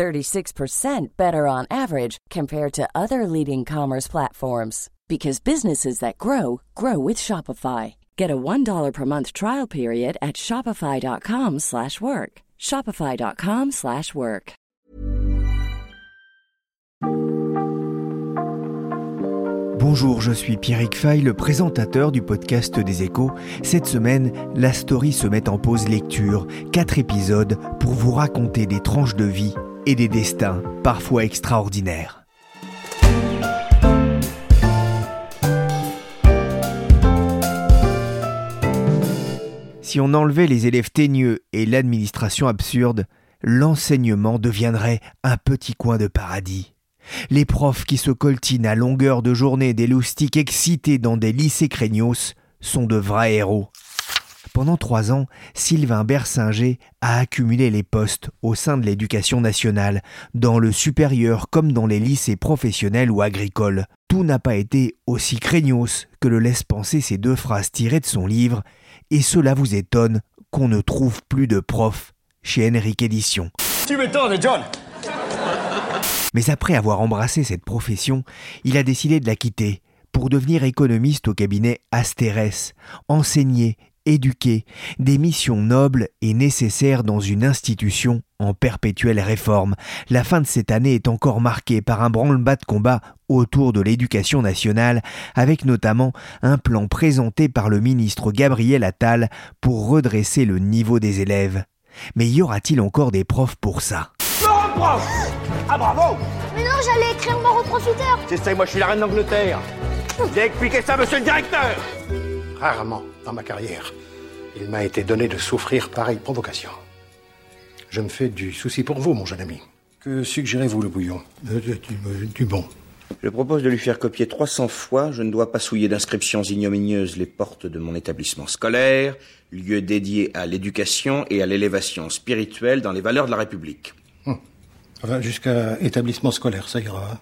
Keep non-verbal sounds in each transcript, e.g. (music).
36% better on average compared to other leading commerce platforms because businesses that grow grow with Shopify. Get a $1 per month trial period at shopify.com/work. shopify.com/work. Bonjour, je suis Pierrick Fay, le présentateur du podcast des Échos. Cette semaine, la story se met en pause lecture, quatre épisodes pour vous raconter des tranches de vie et des destins parfois extraordinaires. Si on enlevait les élèves teigneux et l'administration absurde, l'enseignement deviendrait un petit coin de paradis. Les profs qui se coltinent à longueur de journée des loustiques excités dans des lycées craignos sont de vrais héros. Pendant trois ans, Sylvain Bersinger a accumulé les postes au sein de l'éducation nationale, dans le supérieur comme dans les lycées professionnels ou agricoles. Tout n'a pas été aussi craignos que le laissent penser ces deux phrases tirées de son livre et cela vous étonne qu'on ne trouve plus de profs chez Henrik Édition. Tu m'étonnes, John Mais après avoir embrassé cette profession, il a décidé de la quitter pour devenir économiste au cabinet Astérès, enseigner éduquer, des missions nobles et nécessaires dans une institution en perpétuelle réforme. La fin de cette année est encore marquée par un branle-bas de combat autour de l'éducation nationale, avec notamment un plan présenté par le ministre Gabriel Attal pour redresser le niveau des élèves. Mais y aura-t-il encore des profs pour ça? Prof Ah bravo! Mais non, j'allais écrire mort au profiteur J'essaie, moi je suis la reine d'Angleterre. J'ai expliqué ça, monsieur le directeur Rarement dans ma carrière, il m'a été donné de souffrir pareille provocation. Je me fais du souci pour vous, mon jeune ami. Que suggérez-vous, le bouillon? Euh, du, bon. Je propose de lui faire copier 300 fois Je ne dois pas souiller d'inscriptions ignominieuses les portes de mon établissement scolaire, lieu dédié à l'éducation et à l'élévation spirituelle dans les valeurs de la République. Hum. Enfin, jusqu'à établissement scolaire, ça ira.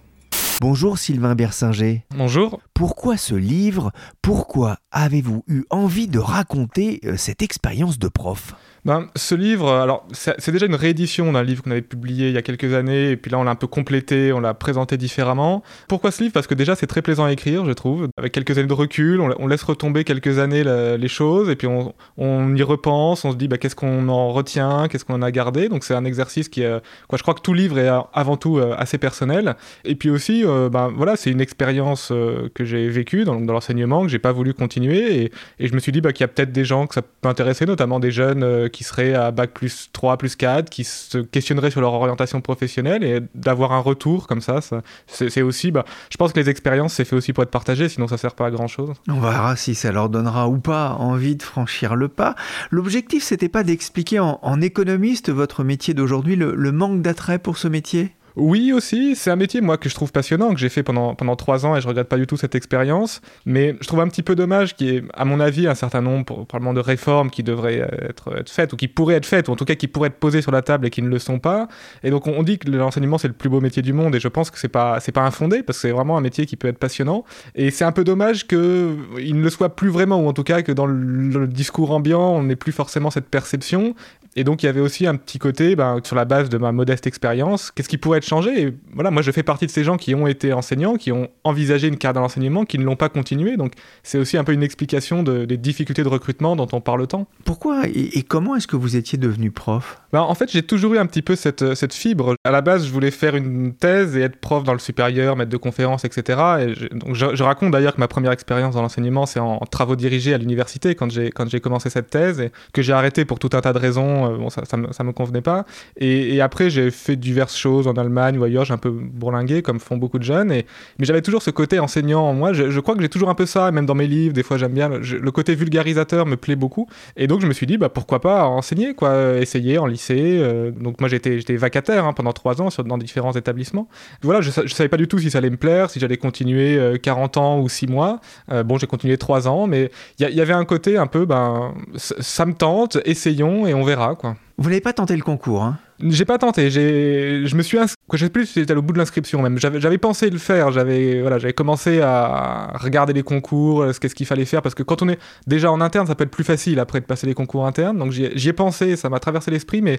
Bonjour Sylvain Bersinger. Bonjour. Pourquoi ce livre? Pourquoi avez-vous eu envie de raconter euh, cette expérience de prof? Ben, ce livre, alors c'est déjà une réédition d'un livre qu'on avait publié il y a quelques années, et puis là on l'a un peu complété, on l'a présenté différemment. Pourquoi ce livre? Parce que déjà c'est très plaisant à écrire, je trouve. Avec quelques années de recul, on, laisse retomber quelques années les choses, et puis on, on, y repense, on se dit bah, qu'est-ce qu'on en retient, qu'est-ce qu'on en a gardé? Donc c'est un exercice qui, euh, quoi, je crois que tout livre est euh, avant tout euh, assez personnel. Et puis aussi, ben, voilà, c'est une expérience que j'ai vécue dans, l'enseignement, que j'ai pas voulu continuer, et, et, je me suis dit bah, qu'il y a peut-être des gens que ça peut intéresser, notamment des jeunes qui seraient à bac plus 3, plus 4, qui se questionneraient sur leur orientation professionnelle et d'avoir un retour comme ça, c'est aussi, bah, je pense que les expériences, c'est fait aussi pour être partagé, sinon ça sert pas à grand chose. On verra si ça leur donnera ou pas envie de franchir le pas. L'objectif, c'était pas d'expliquer en, économiste votre métier d'aujourd'hui, le manque d'attrait pour ce métier? Oui, aussi, c'est un métier, moi, que je trouve passionnant, que j'ai fait pendant, pendant trois ans et je regrette pas du tout cette expérience. Mais je trouve un petit peu dommage qu'il y ait, à mon avis, un certain nombre, probablement, de réformes qui devraient être, faites, ou qui pourraient être faites, ou en tout cas qui pourraient être posées sur la table et qui ne le sont pas. Et donc, on, dit que l'enseignement, c'est le plus beau métier du monde, et je pense que c'est pas, c'est pas infondé, parce que c'est vraiment un métier qui peut être passionnant. Et c'est un peu dommage qu'il ne le soit plus vraiment, ou en tout cas que dans le, discours ambiant, on n'ait plus forcément cette perception. Et donc, il y avait aussi un petit côté, ben, sur la base de ma modeste expérience, qu'est-ce qui pourrait être changé? Et voilà, moi, je fais partie de ces gens qui ont été enseignants, qui ont envisagé une carrière dans l'enseignement, qui ne l'ont pas continué. Donc, c'est aussi un peu une explication des difficultés de recrutement dont on parle tant. Pourquoi et, comment est-ce que vous étiez devenu prof? Ben, En fait, j'ai toujours eu un petit peu cette, cette fibre. À la base, je voulais faire une thèse et être prof dans le supérieur, maître de conférences, etc. Et je, donc, je, raconte d'ailleurs que ma première expérience dans l'enseignement, c'est en, travaux dirigés à l'université quand j'ai, quand j'ai commencé cette thèse et que j'ai arrêté pour tout un tas de raisons euh, bon, ça, ça, me, convenait pas. Et, après, j'ai fait diverses choses en Allemagne ou ailleurs, j'ai un peu bourlingué, comme font beaucoup de jeunes. Mais j'avais toujours ce côté enseignant en moi. Je, crois que j'ai toujours un peu ça, même dans mes livres, des fois j'aime bien. Le, côté vulgarisateur me plaît beaucoup. Et donc, je me suis dit, bah, pourquoi pas enseigner, quoi, essayer en lycée. euh, donc, moi, j'étais vacataire hein, pendant trois ans dans différents établissements. Voilà, je, je savais pas du tout si ça allait me plaire, si j'allais continuer euh, 40 ans ou 6 mois. Euh, bon, j'ai continué 3 ans, mais il y, y avait un côté un peu, ben, ça me tente, essayons et on verra, quoi. Vous n'avez pas tenté le concours, hein J'ai pas tenté, j'ai, je me suis inscrit, je sais plus si j'étais au bout de l'inscription même. J'avais, j'avais pensé le faire, j'avais, voilà, j'avais commencé à regarder les concours, euh, ce qu'est-ce qu'il fallait faire, parce que quand on est déjà en interne, ça peut être plus facile après de passer les concours internes. Donc j'y, ai- pensé, ça m'a traversé l'esprit, mais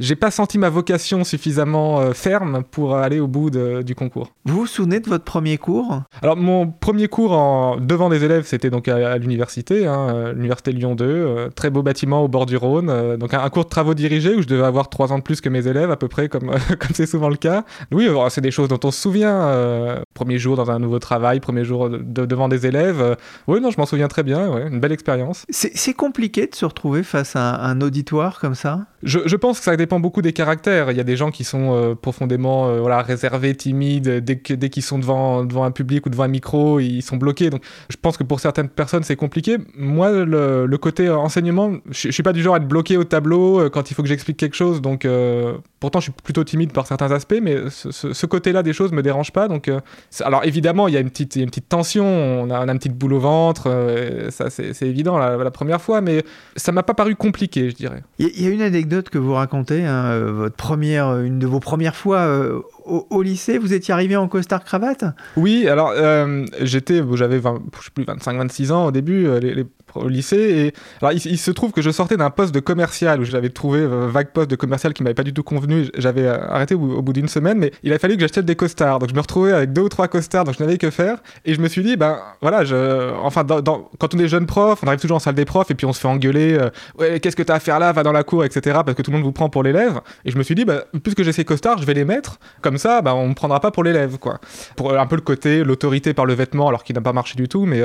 j'ai pas senti ma vocation suffisamment euh, ferme pour aller au bout de- du concours. Vous vous souvenez de votre premier cours? Alors mon premier cours en, devant des élèves, c'était donc à, à l'université, hein, euh, l'université Lyon 2, euh, très beau bâtiment au bord du Rhône, euh, donc un, un cours de travaux dirigés où je devais avoir trois ans de plus que mes élèves à peu près, comme (laughs) comme c'est souvent le cas. Oui, euh, c'est des choses dont on se souvient. euh, premier jour dans un nouveau travail, premier jour de- de- devant des élèves. euh, oui, non, je m'en souviens très bien. Ouais, une belle expérience. C'est compliqué de se retrouver face à un, un auditoire comme ça? Je, je pense que ça dépend beaucoup des caractères. Il y a des gens qui sont euh, profondément voilà, réservés, timides. Dès que- dès qu'ils sont devant, devant un public ou devant un micro, ils sont bloqués. Donc je pense que pour certaines personnes, c'est compliqué. Moi, le, le côté enseignement, je, je suis pas du genre à être bloqué au tableau euh, quand il faut que j'explique quelque chose. Donc euh, pourtant, je suis plutôt timide par certains aspects, mais ce, ce- ce côté-là des choses me dérange pas. Donc euh, alors évidemment, il y a une petite, une tension. On a, on a une petite boule au ventre. euh, ça, c'est évident la, la première fois, mais ça m'a pas paru compliqué, je dirais. Il y, a- une anecdote que vous racontez, hein, votre première, une de vos premières fois au, au lycée, vous étiez arrivé en costard cravate? Oui, alors j'étais, j'avais 20 je sais plus 25-26 ans au début, les, les- au lycée, et alors il, se trouve que je sortais d'un poste de commercial où j'avais trouvé euh, vague poste de commercial qui m'avait pas du tout convenu. J'avais euh, arrêté au, bout d'une semaine, mais il a fallu que j'achète des costards. Donc je me retrouvais avec deux ou trois costards, donc je n'avais que faire. Et je me suis dit, ben voilà, je, enfin, quand on est jeune prof, on arrive toujours en salle des profs et puis on se fait engueuler. euh, ouais, qu'est-ce que t'as à faire là? Va dans la cour, etc. Parce que tout le monde vous prend pour l'élève. Et je me suis dit, bah, puisque j'ai ces costards, je vais les mettre. Comme ça, bah, on me prendra pas pour l'élève, quoi. Pour euh, un peu le côté, l'autorité par le vêtement, alors qu'il n'a pas marché du tout. Mais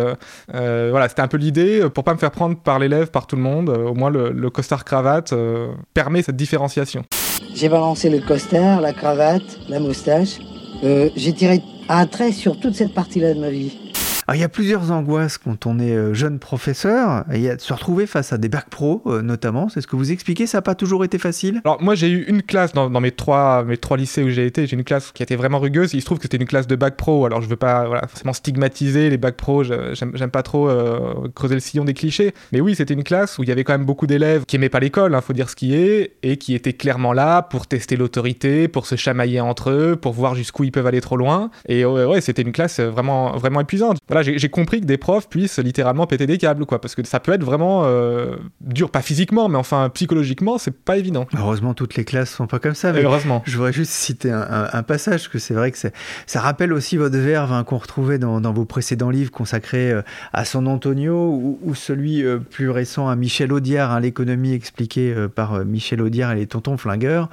voilà, c'était un peu l'idée pour pas me faire prendre par l'élève, par tout le monde. Euh, au moins, le, le costard cravate euh, permet cette différenciation. J'ai balancé le costard, la cravate, la moustache. Euh, j'ai tiré un trait sur toute cette partie-là de ma vie. Alors, il y a plusieurs angoisses quand on est euh, jeune professeur. Il y a de se retrouver face à des bacs pro, euh, notamment. C'est ce que vous expliquez, ça n'a pas toujours été facile? Alors moi j'ai eu une classe dans, mes trois lycées où j'ai été, j'ai une classe qui était vraiment rugueuse. Il se trouve que c'était une classe de bac pro. Alors je veux pas forcément stigmatiser les bacs pro. J'aime pas trop euh, creuser le sillon des clichés. Mais oui c'était une classe où il y avait quand même beaucoup d'élèves qui aimaient pas l'école, hein, faut dire ce qui est, et qui étaient clairement là pour tester l'autorité, pour se chamailler entre eux, pour voir jusqu'où ils peuvent aller trop loin. Et ouais, ouais, c'était une classe vraiment vraiment épuisante. Voilà j'ai compris que des profs puissent littéralement péter des câbles quoi, parce que ça peut être vraiment euh, dur, pas physiquement, mais enfin psychologiquement c'est pas évident. Heureusement, toutes les classes sont pas comme ça. mais Heureusement. Je voudrais juste citer un, un- un passage, parce que c'est vrai que ça rappelle aussi votre verve hein, qu'on retrouvait dans, dans vos précédents livres consacrés euh, à San Antonio, ou, ou celui euh, plus récent à Michel Audiard, hein, l'économie expliquée par Michel Audiard et les tontons flingueurs.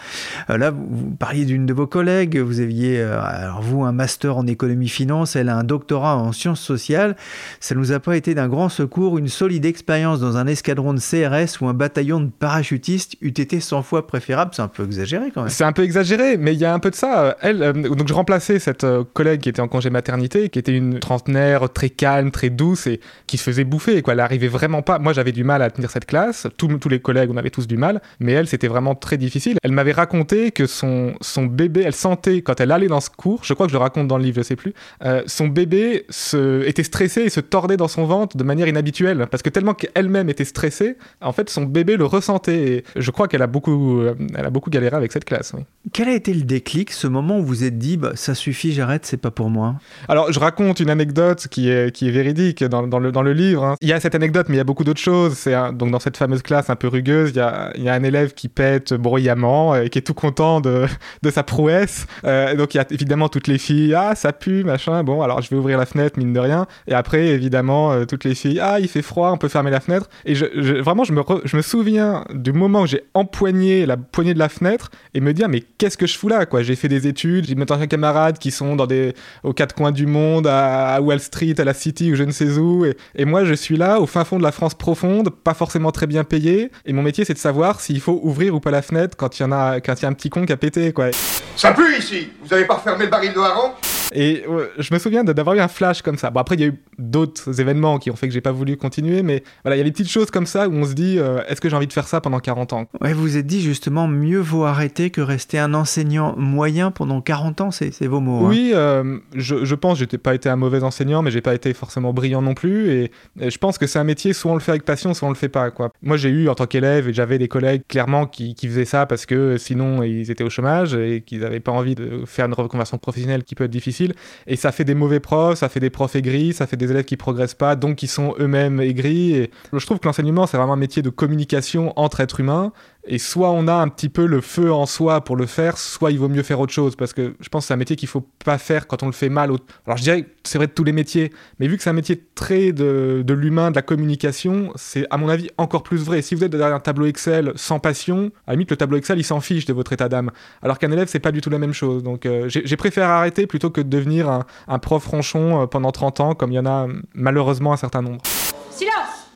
Là, vous, vous parliez d'une de vos collègues, vous aviez, alors vous, un master en économie-finance, elle a un doctorat en sciences sociales. Ça nous a pas été d'un grand secours, une solide expérience dans un escadron de CRS ou un bataillon de parachutistes eût été 100 fois préférable. C'est un peu exagéré quand même. C'est un peu exagéré, mais il y a un peu de ça. Elle, euh, donc je remplaçais cette euh, collègue qui était en congé maternité, qui était une trentenaire très calme, très douce et qui se faisait bouffer. Quoi. Elle arrivait vraiment pas. Moi, j'avais du mal à tenir cette classe. Tous, tous les collègues, on avait tous du mal, mais elle, c'était vraiment très difficile. Elle m'avait raconté que son, son bébé, elle sentait quand elle allait dans ce cours, je crois que je le raconte dans le livre, je sais plus, euh, son bébé se, était stressé et se tordait dans son ventre de manière inhabituelle, parce que tellement qu'elle-même était stressée, en fait, son bébé le ressentait. Et je crois qu'elle a beaucoup, euh, elle a beaucoup galéré avec cette classe. Oui. Quel a été le déclic, ce moment où vous vous êtes dit, bah, ça suffit, j'arrête, c'est pas pour moi? Alors, je raconte une anecdote qui est, qui est véridique dans, dans le, dans le livre. hein. Il y a cette anecdote, mais il y a beaucoup d'autres choses. C'est donc dans cette fameuse classe un peu rugueuse, il y a, il y a un élève qui pète bruyamment et qui est tout content de, de sa prouesse. Euh, donc il y a évidemment toutes les filles, ah ça pue, machin. Bon, alors je vais ouvrir la fenêtre, mine de rien. Et après, évidemment, euh, toutes les filles, ah, il fait froid, on peut fermer la fenêtre. Et je, vraiment, je me, je me souviens du moment où j'ai empoigné la poignée de la fenêtre et me dire, mais qu'est-ce que je fous là, quoi? J'ai fait des études, j'ai mes anciens camarades qui sont dans des, aux quatre coins du monde, à, à Wall Street, à la City ou je ne sais où. Et, et moi, je suis là, au fin fond de la France profonde, pas forcément très bien payé. Et mon métier, c'est de savoir s'il faut ouvrir ou pas la fenêtre quand il y en a, quand il y a un petit con qui a pété, quoi. Ça pue ici Vous avez pas refermé le baril de hareng Et je me souviens d'avoir eu un flash comme ça. Bon, après, il y a eu d'autres événements qui ont fait que j'ai pas voulu continuer, mais voilà, il y a des petites choses comme ça où on se dit, euh, est-ce que j'ai envie de faire ça pendant 40 ans? Ouais, vous vous êtes dit justement, mieux vaut arrêter que rester un enseignant moyen pendant 40 ans, c'est c'est vos mots. hein. Oui, euh, je, je pense, j'ai pas été un mauvais enseignant, mais j'ai pas été forcément brillant non plus. Et, et je pense que c'est un métier, soit on le fait avec passion, soit on le fait pas. Quoi. Moi, j'ai eu en tant qu'élève, et j'avais des collègues clairement qui, qui faisaient ça parce que sinon ils étaient au chômage et qu'ils n'avaient pas envie de faire une reconversion professionnelle qui peut être difficile. Et ça fait des mauvais profs, ça fait des profs aigris, ça fait des élèves qui progressent pas, donc qui sont eux-mêmes aigris. Je trouve que l'enseignement, c'est vraiment un métier de communication entre êtres humains. Et soit on a un petit peu le feu en soi pour le faire, soit il vaut mieux faire autre chose. Parce que je pense que c'est un métier qu'il faut pas faire quand on le fait mal. Alors je dirais que c'est vrai de tous les métiers, mais vu que c'est un métier très de, de l'humain, de la communication, c'est à mon avis encore plus vrai. Si vous êtes derrière un tableau Excel sans passion, à la limite le tableau Excel il s'en fiche de votre état d'âme. Alors qu'un élève c'est pas du tout la même chose. Donc euh, j'ai j'ai préféré arrêter plutôt que de devenir un, un prof ronchon euh, pendant 30 ans, comme il y en a euh, malheureusement un certain nombre. Silence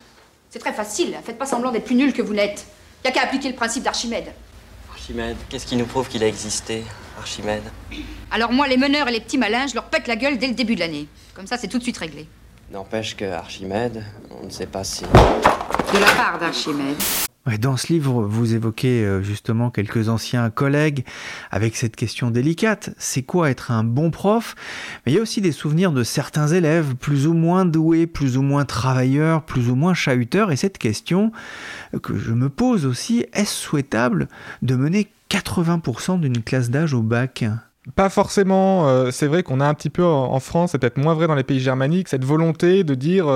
C'est très facile, faites pas semblant d'être plus nul que vous n'êtes. A qu'à appliquer le principe d'Archimède. Archimède, qu'est-ce qui nous prouve qu'il a existé, Archimède? Alors moi, les meneurs et les petits malins, je leur pète la gueule dès le début de l'année. Comme ça, c'est tout de suite réglé. N'empêche que Archimède, on ne sait pas si. De la part d'Archimède. Dans ce livre, vous évoquez euh, justement quelques anciens collègues avec cette question délicate. C'est quoi être un bon prof? Mais il y a aussi des souvenirs de certains élèves, plus ou moins doués, plus ou moins travailleurs, plus ou moins chahuteurs. Et cette question euh, que je me pose aussi, est-ce souhaitable de mener 80% d'une classe d'âge au bac? Pas forcément. euh, c'est vrai qu'on a un petit peu en, France, c'est peut-être moins vrai dans les pays germaniques, cette volonté de dire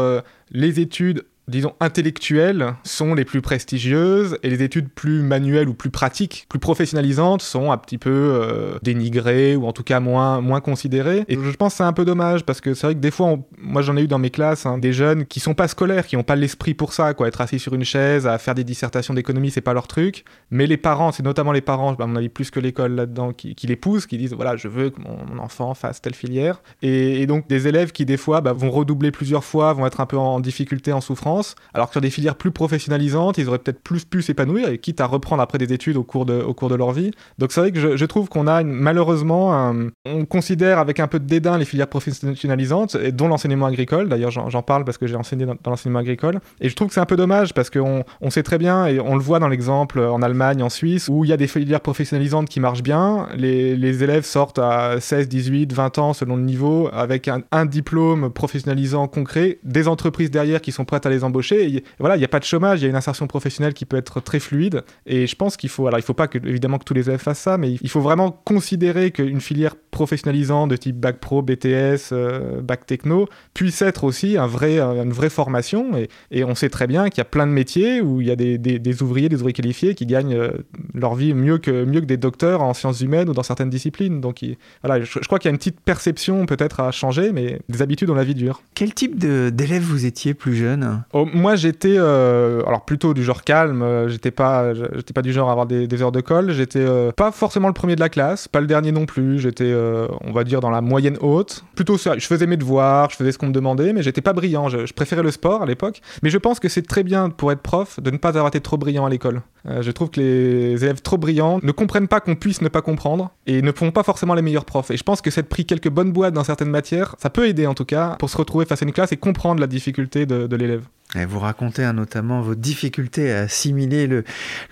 les études disons, intellectuelles sont les plus prestigieuses et les études plus manuelles ou plus pratiques, plus professionnalisantes sont un petit peu euh, dénigrées ou en tout cas moins, moins considérées. Et je pense que c'est un peu dommage parce que c'est vrai que des fois, moi j'en ai eu dans mes classes hein, des jeunes qui sont pas scolaires, qui n'ont pas l'esprit pour ça, quoi. Être assis sur une chaise, à faire des dissertations d'économie, c'est pas leur truc. Mais les parents, c'est notamment les parents, à mon avis plus que l'école là-dedans, qui, qui les poussent, qui disent voilà, je veux que mon, enfant fasse telle filière. Et, et donc des élèves qui des fois bah, vont redoubler plusieurs fois, vont être un peu en difficulté, en souffrance, alors que sur des filières plus professionnalisantes, ils auraient peut-être plus pu s'épanouir, et quitte à reprendre après des études au cours de, au cours de leur vie. Donc c'est vrai que je, trouve qu'on a malheureusement, on considère avec un peu de dédain les filières professionnalisantes, dont l'enseignement agricole. D'ailleurs, j'en parle parce que j'ai enseigné dans, dans l'enseignement agricole. Et je trouve que c'est un peu dommage parce qu'on on sait très bien, et on le voit dans l'exemple en Allemagne, en Suisse, où il y a des filières professionnalisantes qui marchent bien. Les, les élèves sortent à 16, 18, 20 ans selon le niveau, avec un, un diplôme professionnalisant concret, des entreprises derrière qui sont prêtes à les embaucher. Et y- voilà, il n'y a pas de chômage, il y a une insertion professionnelle qui peut être très fluide. Et je pense qu'il faut, alors il faut pas que, évidemment que tous les élèves fassent ça, mais il faut vraiment considérer qu'une filière professionnalisante de type bac pro, BTS, euh, bac techno puisse être aussi un vrai, euh, une vraie formation. Et, on sait très bien qu'il y a plein de métiers où il y a des, ouvriers, des ouvriers qualifiés qui gagnent euh, leur vie mieux que, mieux que des docteurs en sciences humaines ou dans certaines disciplines. Donc il- voilà, je, crois qu'il y a une petite perception peut-être à changer, mais des habitudes on la vie dure. Quel type d'élève vous étiez plus jeune? Moi, j'étais euh, alors plutôt du genre calme. euh, J'étais pas, j'étais pas du genre à avoir des, heures de colle. J'étais euh, pas forcément le premier de la classe, pas le dernier non plus. J'étais, euh, on va dire, dans la moyenne haute. Plutôt. Je faisais mes devoirs, je faisais ce qu'on me demandait, mais j'étais pas brillant. Je, préférais le sport à l'époque. Mais je pense que c'est très bien pour être prof de ne pas avoir été trop brillant à l'école. Euh, je trouve que les élèves trop brillants ne comprennent pas qu'on puisse ne pas comprendre et ne font pas forcément les meilleurs profs. Et je pense que cette pris quelques bonnes boîtes dans certaines matières, ça peut aider en tout cas pour se retrouver face à une classe et comprendre la difficulté de l'élève. Vous racontez hein, notamment vos difficultés à assimiler le,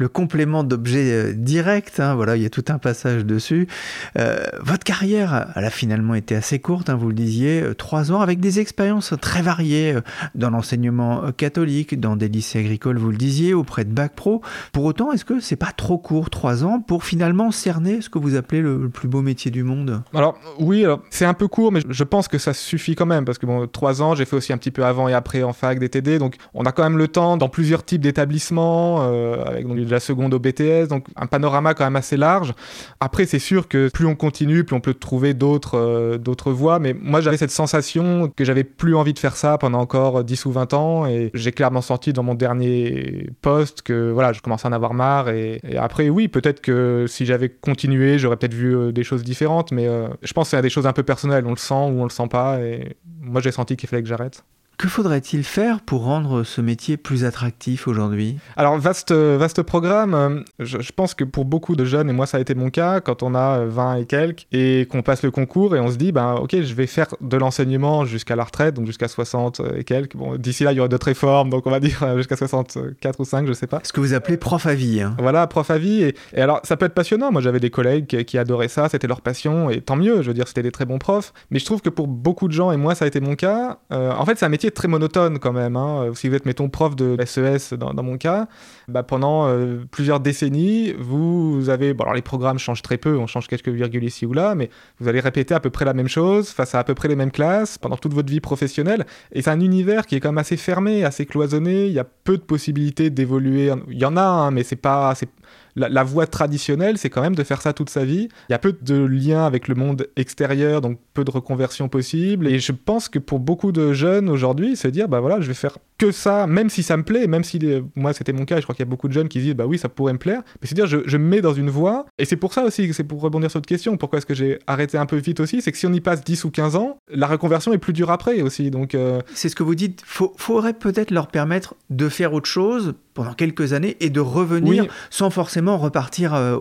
complément d'objet euh, direct. hein, voilà, il y a tout un passage dessus. Euh, votre carrière, elle a finalement été assez courte, hein, vous le disiez, euh, trois ans, avec des expériences très variées dans l'enseignement catholique, dans des lycées agricoles, vous le disiez, auprès de Bac Pro. Pour autant, est-ce que c'est pas trop court, trois ans, pour finalement cerner ce que vous appelez le, plus beau métier du monde? Alors oui, c'est un peu court, mais je pense que ça suffit quand même parce que bon, trois ans, j'ai fait aussi un petit peu avant et après en fac DTD, donc donc on a quand même le temps dans plusieurs types d'établissements, euh, avec de la seconde au BTS, donc un panorama quand même assez large. Après, c'est sûr que plus on continue, plus on peut trouver d'autres euh, voies, mais moi j'avais cette sensation que j'avais plus envie de faire ça pendant encore 10 ou 20 ans, et j'ai clairement senti dans mon dernier poste que voilà, je commençais à en avoir marre, et, après, oui, peut-être que si j'avais continué, j'aurais peut-être vu euh, des choses différentes, mais je pense que c'est des choses un peu personnelles, on le sent ou on le sent pas, et moi j'ai senti qu'il fallait que j'arrête. Que faudrait-il faire pour rendre ce métier plus attractif aujourd'hui? Alors, vaste, vaste programme. Je, je, pense que pour beaucoup de jeunes, et moi ça a été mon cas, quand on a 20 et quelques, et qu'on passe le concours, et on se dit, ben ok, je vais faire de l'enseignement jusqu'à la retraite, donc jusqu'à 60 et quelques. Bon, d'ici là, il y aura d'autres réformes, donc on va (laughs) dire jusqu'à 64 ou 5, je sais pas. Ce que vous appelez prof à vie. Hein. Voilà, prof à vie. Et, et, alors, ça peut être passionnant. Moi, j'avais des collègues qui, qui adoraient ça, c'était leur passion, et tant mieux, je veux dire, c'était des très bons profs. Mais je trouve que pour beaucoup de gens, et moi ça a été mon cas, euh, en fait, c'est un métier très monotone quand même. Hein. Si vous êtes, mettons, prof de SES dans, dans mon cas, bah, pendant euh, plusieurs décennies, vous avez. Bon, alors les programmes changent très peu, on change quelques virgules ici ou là, mais vous allez répéter à peu près la même chose face à à peu près les mêmes classes pendant toute votre vie professionnelle. Et c'est un univers qui est quand même assez fermé, assez cloisonné. Il y a peu de possibilités d'évoluer. Il y en a, hein, mais c'est pas. La, voie traditionnelle, c'est quand même de faire ça toute sa vie. Il y a peu de liens avec le monde extérieur, donc peu de reconversion possible. Et je pense que pour beaucoup de jeunes aujourd'hui, se dire, bah voilà, je vais faire que ça, même si ça me plaît, même si moi c'était mon cas, je crois qu'il y a beaucoup de jeunes qui disent, bah oui, ça pourrait me plaire. Mais c'est dire, je, me mets dans une voie. Et c'est pour ça aussi, c'est pour rebondir sur votre question, pourquoi est-ce que j'ai arrêté un peu vite aussi, c'est que si on y passe 10 ou 15 ans, la reconversion est plus dure après aussi. Donc, euh... C'est ce que vous dites, faudrait peut-être leur permettre de faire autre chose pendant quelques années et de revenir oui. sans forcément repartir euh,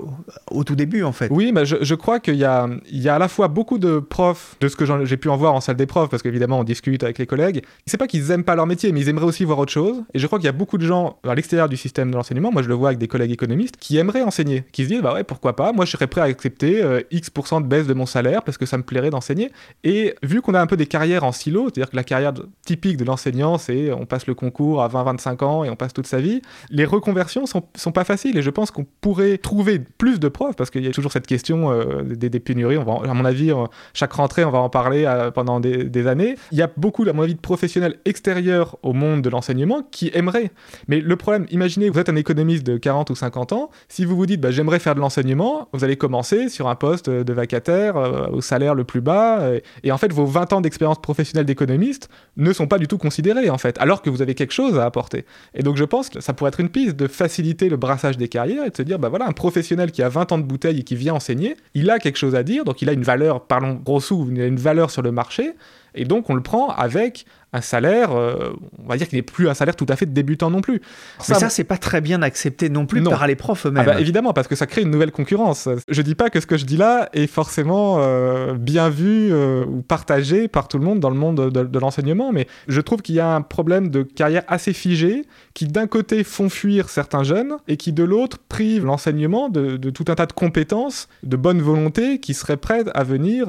au tout début en fait. Oui, mais je, je crois qu'il y a, il y a à la fois beaucoup de profs, de ce que j'ai pu en voir en salle des profs, parce qu'évidemment on discute avec les collègues, c'est pas qu'ils aiment pas leur métier, mais ils aimeraient aussi voir autre chose. Et je crois qu'il y a beaucoup de gens à l'extérieur du système de l'enseignement, moi je le vois avec des collègues économistes, qui aimeraient enseigner, qui se disent bah ouais pourquoi pas, moi je serais prêt à accepter euh, X% de baisse de mon salaire parce que ça me plairait d'enseigner. Et vu qu'on a un peu des carrières en silo, c'est-à-dire que la carrière typique de l'enseignant c'est on passe le concours à 20-25 ans et on passe toute sa vie, les reconversions sont, sont pas faciles et je pense qu'on pourrait trouver plus de profs parce qu'il y a toujours cette question euh, des, pénuries. On à mon avis, euh, chaque rentrée, on va en parler euh, pendant des, années. Il y a beaucoup, à mon avis, de professionnels extérieurs au monde de l'enseignement qui aimeraient. Mais le problème, imaginez, vous êtes un économiste de 40 ou 50 ans. Si vous vous dites, bah, j'aimerais faire de l'enseignement, vous allez commencer sur un poste de vacataire au salaire le plus bas. Et, et en fait, vos 20 ans d'expérience professionnelle d'économiste ne sont pas du tout considérés, en fait, alors que vous avez quelque chose à apporter. Et donc, je pense que ça pourrait être une piste de faciliter le brassage des carrières et de se dire, bah voilà, un professionnel qui a 20 ans de bouteille et qui vient enseigner, il a quelque chose à dire, donc il a une valeur, parlons gros sous, il a une valeur sur le marché, et donc on le prend avec un salaire, euh, on va dire qu'il n'est plus un salaire tout à fait débutant non plus. Mais ça, ça c'est pas très bien accepté non plus non. par les profs eux-mêmes. Ah bah, évidemment, parce que ça crée une nouvelle concurrence. Je dis pas que ce que je dis là est forcément euh, bien vu euh, ou partagé par tout le monde dans le monde de, de l'enseignement, mais je trouve qu'il y a un problème de carrière assez figé qui d'un côté font fuir certains jeunes et qui de l'autre privent l'enseignement de, de, tout un tas de compétences, de bonne volonté qui seraient prêtes à venir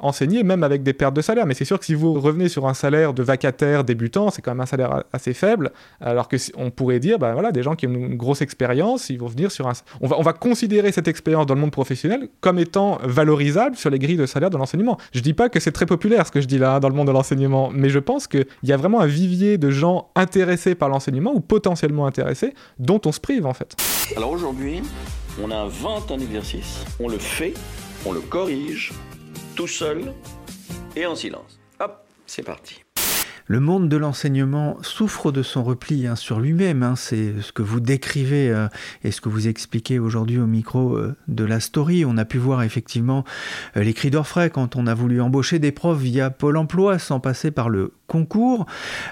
enseigner même avec des pertes de salaire. Mais c'est sûr que si vous revenez sur un salaire de vacataire débutant, c'est quand même un salaire assez faible, alors que on pourrait dire, ben voilà, des gens qui ont une grosse expérience, ils vont venir sur un... On va, on va considérer cette expérience dans le monde professionnel comme étant valorisable sur les grilles de salaire de l'enseignement. Je dis pas que c'est très populaire ce que je dis là dans le monde de l'enseignement, mais je pense qu'il y a vraiment un vivier de gens intéressés par l'enseignement ou potentiellement intéressés dont on se prive en fait. Alors aujourd'hui, on invente un exercice, on le fait, on le corrige, tout seul et en silence. Hop, c'est parti. Le monde de l'enseignement souffre de son repli hein, sur lui-même. Hein, c'est ce que vous décrivez euh, et ce que vous expliquez aujourd'hui au micro euh, de la story. On a pu voir effectivement euh, les cris d'orfraie quand on a voulu embaucher des profs via Pôle emploi sans passer par le concours.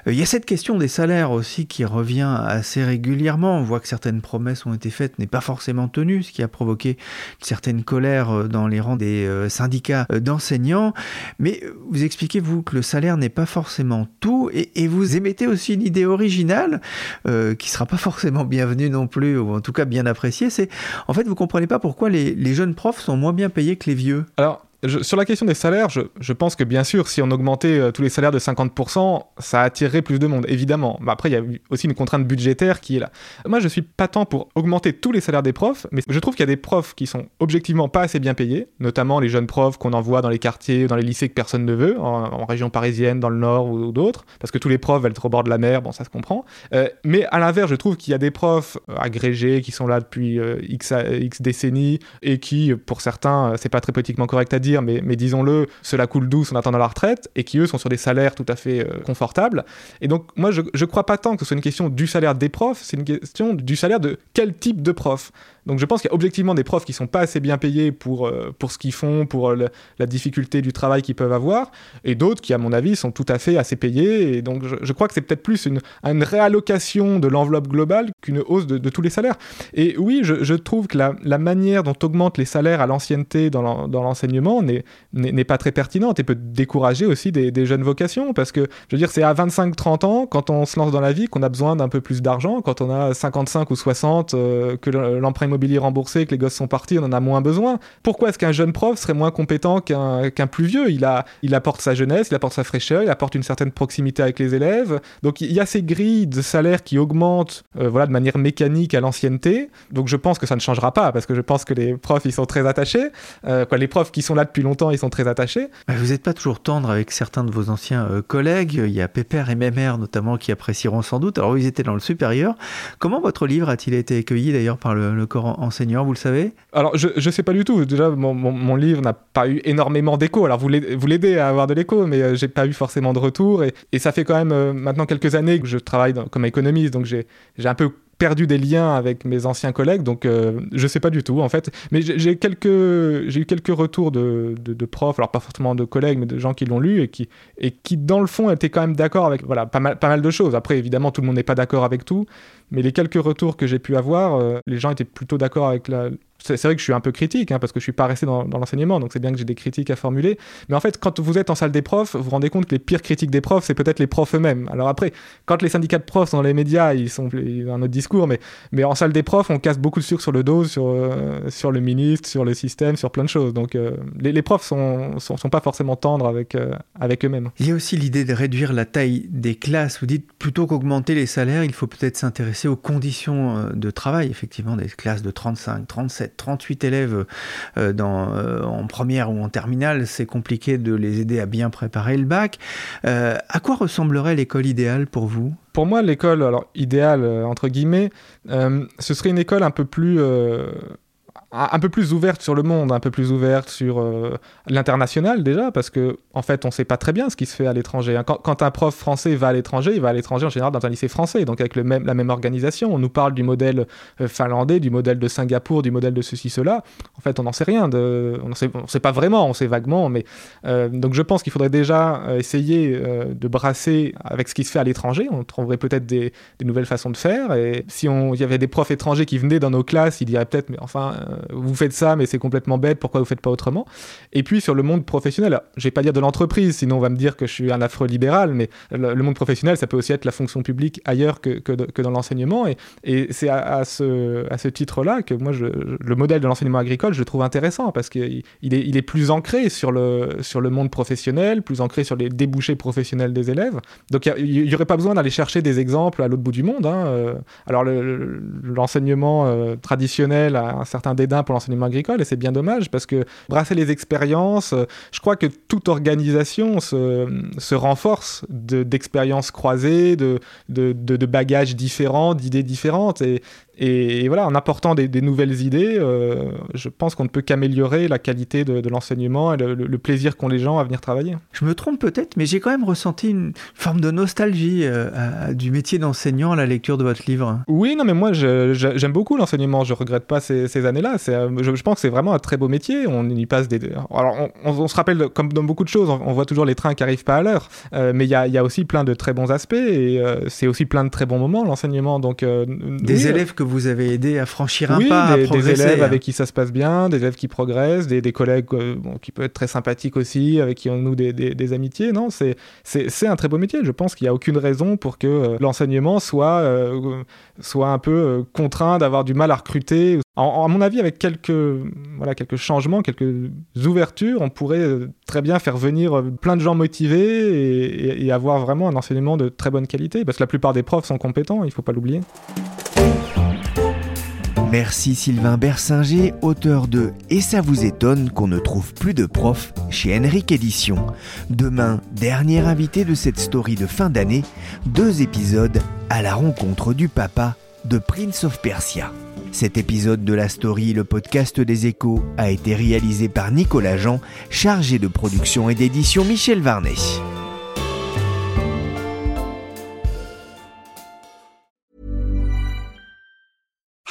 Il y a cette question des salaires aussi qui revient assez régulièrement. On voit que certaines promesses ont été faites, n'est pas forcément tenues, ce qui a provoqué une certaine colère dans les rangs des syndicats d'enseignants. Mais vous expliquez, vous, que le salaire n'est pas forcément tout et, vous émettez aussi une idée originale euh, qui sera pas forcément bienvenue non plus, ou en tout cas bien appréciée. C'est en fait, vous comprenez pas pourquoi les, les jeunes profs sont moins bien payés que les vieux. Alors, sur la question des salaires, je, pense que bien sûr, si on augmentait euh, tous les salaires de 50%, ça attirerait plus de monde, évidemment. Mais après, il y a aussi une contrainte budgétaire qui est là. Moi, je suis pas tant pour augmenter tous les salaires des profs, mais je trouve qu'il y a des profs qui sont objectivement pas assez bien payés, notamment les jeunes profs qu'on envoie dans les quartiers, dans les lycées que personne ne veut, en, région parisienne, dans le nord ou, d'autres, parce que tous les profs veulent être au bord de la mer, bon, ça se comprend. Euh, mais à l'inverse, je trouve qu'il y a des profs euh, agrégés qui sont là depuis X, X décennies et qui, pour certains, c'est pas très politiquement correct à dire, mais, disons-le, cela coule douce en attendant la retraite, et qui eux sont sur des salaires tout à fait euh, confortables. Et donc moi je, je crois pas tant que ce soit une question du salaire des profs, c'est une question du salaire de quel type de prof? Donc je pense qu'il y a objectivement des profs qui sont pas assez bien payés pour, euh, pour ce qu'ils font, pour euh, la difficulté du travail qu'ils peuvent avoir, et d'autres qui, à mon avis, sont tout à fait assez payés. Et donc je, crois que c'est peut-être plus une, réallocation de l'enveloppe globale qu'une hausse de, tous les salaires. Et oui, je, trouve que la, manière dont augmentent les salaires à l'ancienneté dans l'enseignement n'est pas très pertinente et peut décourager aussi des, des, jeunes vocations, parce que je veux dire, c'est à 25-30 ans, quand on se lance dans la vie, qu'on a besoin d'un peu plus d'argent, quand on a 55 ou 60, euh, que l'emprunt remboursé, que les gosses sont partis, on en a moins besoin. Pourquoi est-ce qu'un jeune prof serait moins compétent qu'un plus vieux? Il, a, il apporte sa jeunesse, il apporte sa fraîcheur, il apporte une certaine proximité avec les élèves. Donc il y a ces grilles de salaire qui augmentent euh, voilà, de manière mécanique à l'ancienneté. Donc je pense que ça ne changera pas, parce que je pense que les profs, ils sont très attachés. Euh, quoi, les profs qui sont là depuis longtemps, ils sont très attachés. Vous n'êtes pas toujours tendre avec certains de vos anciens euh, collègues. Il y a Pépère et Mémère notamment qui apprécieront sans doute. Alors ils étaient dans le supérieur. Comment votre livre a-t-il été accueilli d'ailleurs par le, le corps enseignant, vous le savez Alors, je ne sais pas du tout. Déjà, mon, livre n'a pas eu énormément d'écho. Alors, vous l'aidez à avoir de l'écho, mais je euh, j'ai pas eu forcément de retour. Et, et ça fait quand même euh, maintenant quelques années que je travaille comme économiste, donc j'ai un peu perdu des liens avec mes anciens collègues, donc euh, je sais pas du tout en fait. Mais j'ai eu quelques retours de, de, profs, alors pas forcément de collègues, mais de gens qui l'ont lu et qui, dans le fond étaient quand même d'accord avec voilà pas mal, pas mal de choses. Après évidemment tout le monde n'est pas d'accord avec tout, mais les quelques retours que j'ai pu avoir, euh, les gens étaient plutôt d'accord avec la, c'est vrai que je suis un peu critique, hein, parce que je suis pas resté dans, l'enseignement, donc c'est bien que j'ai des critiques à formuler. Mais en fait, quand vous êtes en salle des profs, vous vous rendez compte que les pires critiques des profs, c'est peut-être les profs eux-mêmes. Alors après, quand les syndicats de profs sont dans les médias, ils sont ils ont un autre discours, mais, mais en salle des profs, on casse beaucoup de sucre sur le dos, sur, euh, sur le ministre, sur le système, sur plein de choses. Donc euh, les, profs sont, sont, pas forcément tendres avec, euh, avec eux-mêmes. Il y a aussi l'idée de réduire la taille des classes. Vous dites, plutôt qu'augmenter les salaires, il faut peut-être s'intéresser aux conditions de travail, effectivement, des classes de 35, 37, 38 élèves euh, dans, euh, en première ou en terminale, c'est compliqué de les aider à bien préparer le bac. Euh, à quoi ressemblerait l'école idéale pour vous? Pour moi, l'école, idéale entre guillemets, ce serait une école un peu plus un peu plus ouverte sur le monde, un peu plus ouverte sur euh, l'international déjà, parce que en fait, on ne sait pas très bien ce qui se fait à l'étranger. Hein. Quand, un prof français va à l'étranger, il va à l'étranger en général dans un lycée français, donc avec le même, la même organisation. On nous parle du modèle euh, finlandais, du modèle de Singapour, du modèle de ceci, cela. En fait, on n'en sait rien. De, on ne sait, sait, pas vraiment, on sait vaguement. Mais euh, donc, je pense qu'il faudrait déjà essayer de brasser avec ce qui se fait à l'étranger. On trouverait peut-être des, nouvelles façons de faire. Et si il y avait des profs étrangers qui venaient dans nos classes, ils diraient peut-être, mais enfin vous faites ça, mais c'est complètement bête, pourquoi vous faites pas autrement? Et puis sur le monde professionnel, je vais pas dire de l'entreprise, sinon on va me dire que je suis un affreux libéral, mais le, monde professionnel, ça peut aussi être la fonction publique ailleurs que, que, dans l'enseignement. Et, c'est à, ce, à ce titre-là que moi, le modèle de l'enseignement agricole, je le trouve intéressant parce qu'il il est, il est plus ancré sur le, sur le monde professionnel, plus ancré sur les débouchés professionnels des élèves. Donc il n'y aurait pas besoin d'aller chercher des exemples à l'autre bout du monde. Hein. Euh, alors l'enseignement euh, traditionnel a un certain dédain pour l'enseignement agricole et c'est bien dommage parce que brasser les expériences, euh, je crois que toute organisation se, se renforce d'expériences croisées, de, de, de, bagages différents, d'idées différentes et, et, voilà, en apportant des, nouvelles idées, euh, je pense qu'on ne peut qu'améliorer la qualité de, l'enseignement et le, plaisir qu'ont les gens à venir travailler. Je me trompe peut-être, mais j'ai quand même ressenti une forme de nostalgie euh, du métier d'enseignant à la lecture de votre livre. Oui, non, mais moi j'aime beaucoup l'enseignement. Je regrette pas ces, années-là. Euh, je, je, pense que c'est vraiment un très beau métier. On y passe des. Alors, on, se rappelle, comme dans beaucoup de choses, on, voit toujours les trains qui arrivent pas à l'heure. mais il y a, y a, aussi plein de très bons aspects et c'est aussi plein de très bons moments l'enseignement. Donc des élèves que vous avez aidé à franchir un oui, pas, des, à progresser. des élèves hein. avec qui ça se passe bien, des élèves qui progressent, des, des collègues euh, bon, qui peuvent être très sympathiques aussi, avec qui on noue des, des, amitiés. Non, c'est un très beau métier. Je pense qu'il n'y a aucune raison pour que euh, l'enseignement soit euh, soit un peu contraint d'avoir du mal à recruter. En- à mon avis, avec quelques voilà quelques changements, quelques ouvertures, on pourrait très bien faire venir plein de gens motivés et, et- et avoir vraiment un enseignement de très bonne qualité. Parce que la plupart des profs sont compétents, il faut pas l'oublier. Merci Sylvain Bersinger, auteur de Et ça vous étonne qu'on ne trouve plus de profs chez Henrik Édition. Demain, dernier invité de cette story de fin d'année, deux épisodes à la rencontre du papa de Prince of Persia. Cet épisode de la story, le podcast des échos, a été réalisé par Nicolas Jean, chargé de production et d'édition Michel Varnet.